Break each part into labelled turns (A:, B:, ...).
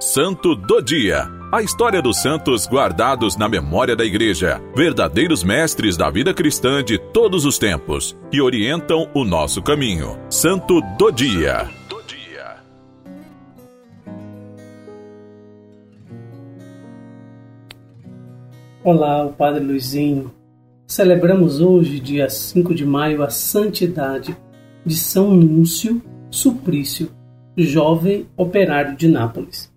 A: Santo do Dia. A história dos santos guardados na memória da Igreja, verdadeiros mestres da vida cristã de todos os tempos, que orientam o nosso caminho. Santo do Dia.
B: Olá, o Padre Luizinho. Celebramos hoje, dia 5 de maio, a santidade de São Núncio Suplício, jovem operário de Nápoles.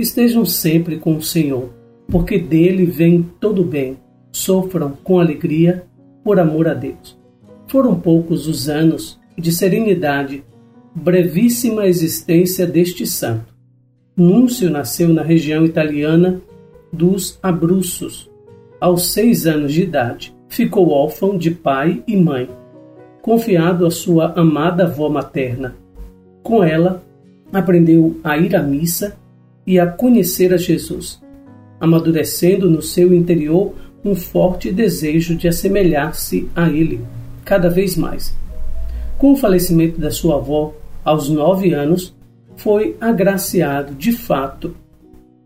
B: Estejam sempre com o Senhor, porque dele vem todo bem. Sofram com alegria por amor a Deus. Foram poucos os anos de serenidade, brevíssima existência deste santo. Núncio nasceu na região italiana dos Abruzos. Aos seis anos de idade, ficou órfão de pai e mãe, confiado à sua amada avó materna. Com ela, aprendeu a ir à missa e a conhecer a Jesus, amadurecendo no seu interior um forte desejo de assemelhar-se a ele, cada vez mais. Com o falecimento da sua avó, aos nove anos, foi agraciado de fato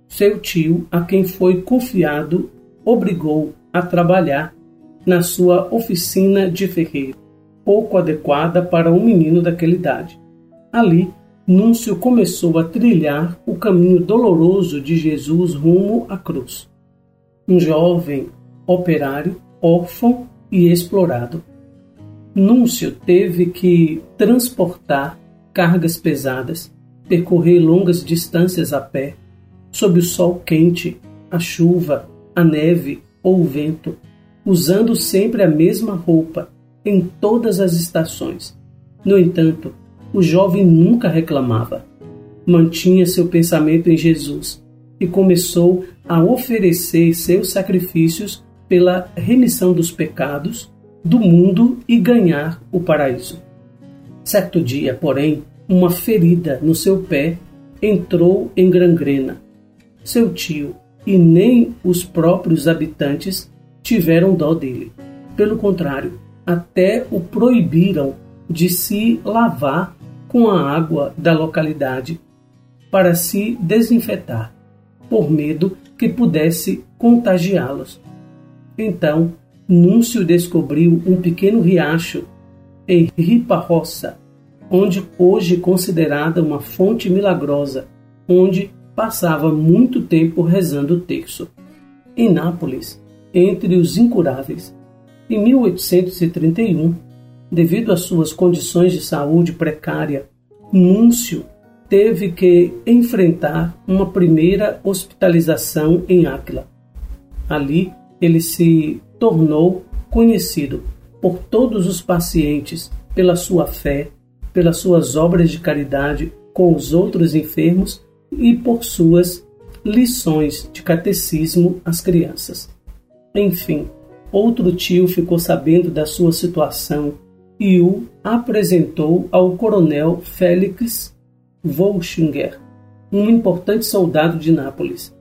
B: seu tio, a quem foi confiado, obrigou a trabalhar na sua oficina de ferreiro, pouco adequada para um menino daquela idade. Ali, Núncio começou a trilhar o caminho doloroso de Jesus rumo à cruz. Um jovem operário, órfão e explorado. Núncio teve que transportar cargas pesadas, percorrer longas distâncias a pé, sob o sol quente, a chuva, a neve ou o vento, usando sempre a mesma roupa em todas as estações. No entanto, o jovem nunca reclamava. Mantinha seu pensamento em Jesus e começou a oferecer seus sacrifícios pela remissão dos pecados do mundo e ganhar o paraíso. Certo dia, porém, uma ferida no seu pé entrou em gangrena seu tio e nem os próprios habitantes tiveram dó dele. Pelo contrário, até o proibiram de se lavar com a água da localidade para se desinfetar, por medo que pudesse contagiá-los. Então, Núncio descobriu um pequeno riacho em Riparroça, onde hoje considerada uma fonte milagrosa, onde passava muito tempo rezando o terço. Em Nápoles, entre os incuráveis. Em 1831, devido às suas condições de saúde precária, Núncio teve que enfrentar uma primeira hospitalização em Áquila. Ali, ele se tornou conhecido por todos os pacientes pela sua fé, pelas suas obras de caridade com os outros enfermos e por suas lições de catecismo às crianças. Enfim, outro tio ficou sabendo da sua situação e o apresentou ao coronel Félix Volchinger, um importante soldado de Nápoles,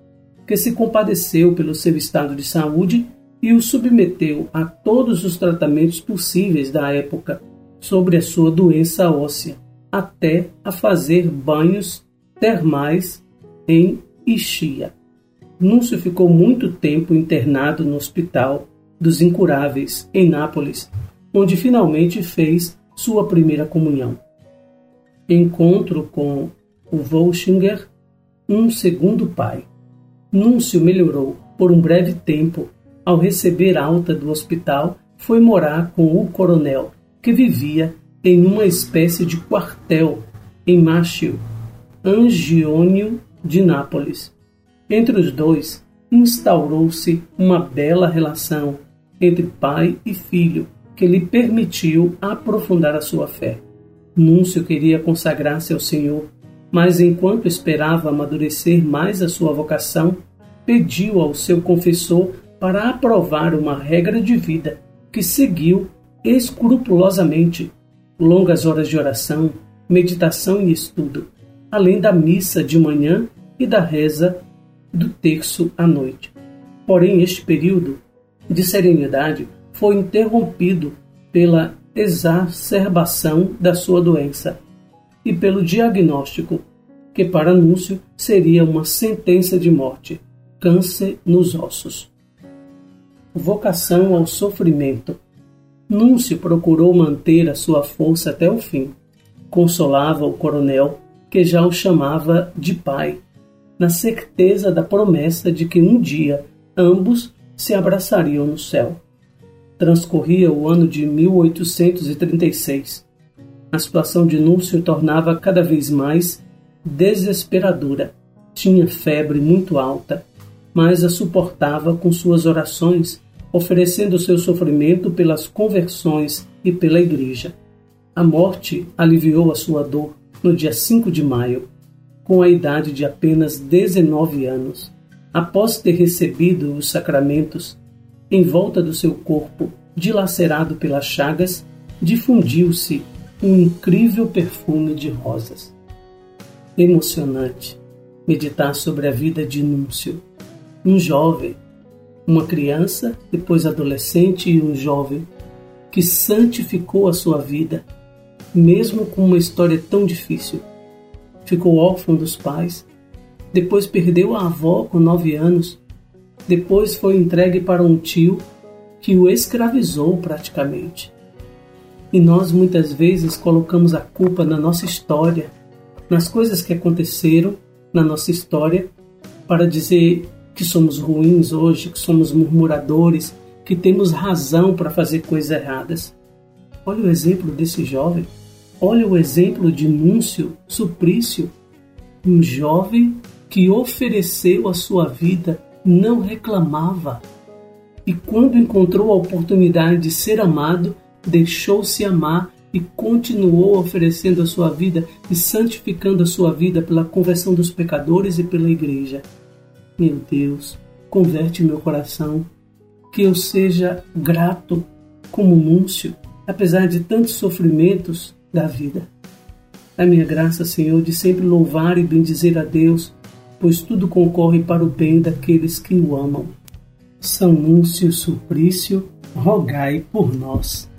B: que se compadeceu pelo seu estado de saúde e o submeteu a todos os tratamentos possíveis da época sobre a sua doença óssea, até a fazer banhos termais em Ixia. Núncio ficou muito tempo internado no Hospital dos Incuráveis, em Nápoles, onde finalmente fez sua primeira comunhão. Encontro com o Volchinger, um segundo pai. Núncio melhorou por um breve tempo. Ao receber alta do hospital, foi morar com o coronel, que vivia em uma espécie de quartel em Machio, Angiônio de Nápoles. Entre os dois instaurou-se uma bela relação entre pai e filho que lhe permitiu aprofundar a sua fé. Núncio queria consagrar-se ao Senhor, mas enquanto esperava amadurecer mais a sua vocação, pediu ao seu confessor para aprovar uma regra de vida que seguiu escrupulosamente. Longas horas de oração, meditação e estudo, além da missa de manhã e da reza do terço à noite. Porém, este período de serenidade foi interrompido pela exacerbação da sua doença e pelo diagnóstico que para Núncio seria uma sentença de morte, câncer nos ossos. Vocação ao sofrimento. Núncio procurou manter a sua força até o fim. Consolava o coronel, que já o chamava de pai, na certeza da promessa de que um dia ambos se abraçariam no céu. Transcorria o ano de 1836. A situação de Núncio tornava cada vez mais desesperadora. Tinha febre muito alta, mas a suportava com suas orações, oferecendo seu sofrimento pelas conversões e pela igreja. A morte aliviou a sua dor no dia 5 de maio, com a idade de apenas 19 anos. Após ter recebido os sacramentos, em volta do seu corpo, dilacerado pelas chagas, difundiu-se um incrível perfume de rosas. Emocionante meditar sobre a vida de Núncio, um jovem, uma criança, depois adolescente e um jovem que santificou a sua vida, mesmo com uma história tão difícil. Ficou órfão dos pais, depois perdeu a avó com nove anos, depois foi entregue para um tio que o escravizou praticamente. E nós muitas vezes colocamos a culpa na nossa história, nas coisas que aconteceram na nossa história, para dizer que somos ruins hoje, que somos murmuradores, que temos razão para fazer coisas erradas. Olha o exemplo desse jovem. Olha o exemplo de Núncio Suprício, um jovem que ofereceu a sua vida, não reclamava. E quando encontrou a oportunidade de ser amado, deixou-se amar e continuou oferecendo a sua vida e santificando a sua vida pela conversão dos pecadores e pela igreja. Meu Deus, converte meu coração, que eu seja grato como Múncio, apesar de tantos sofrimentos da vida. A minha graça, Senhor, de sempre louvar e bendizer a Deus pois tudo concorre para o bem daqueles que o amam. São Núncio Suplício, rogai por nós.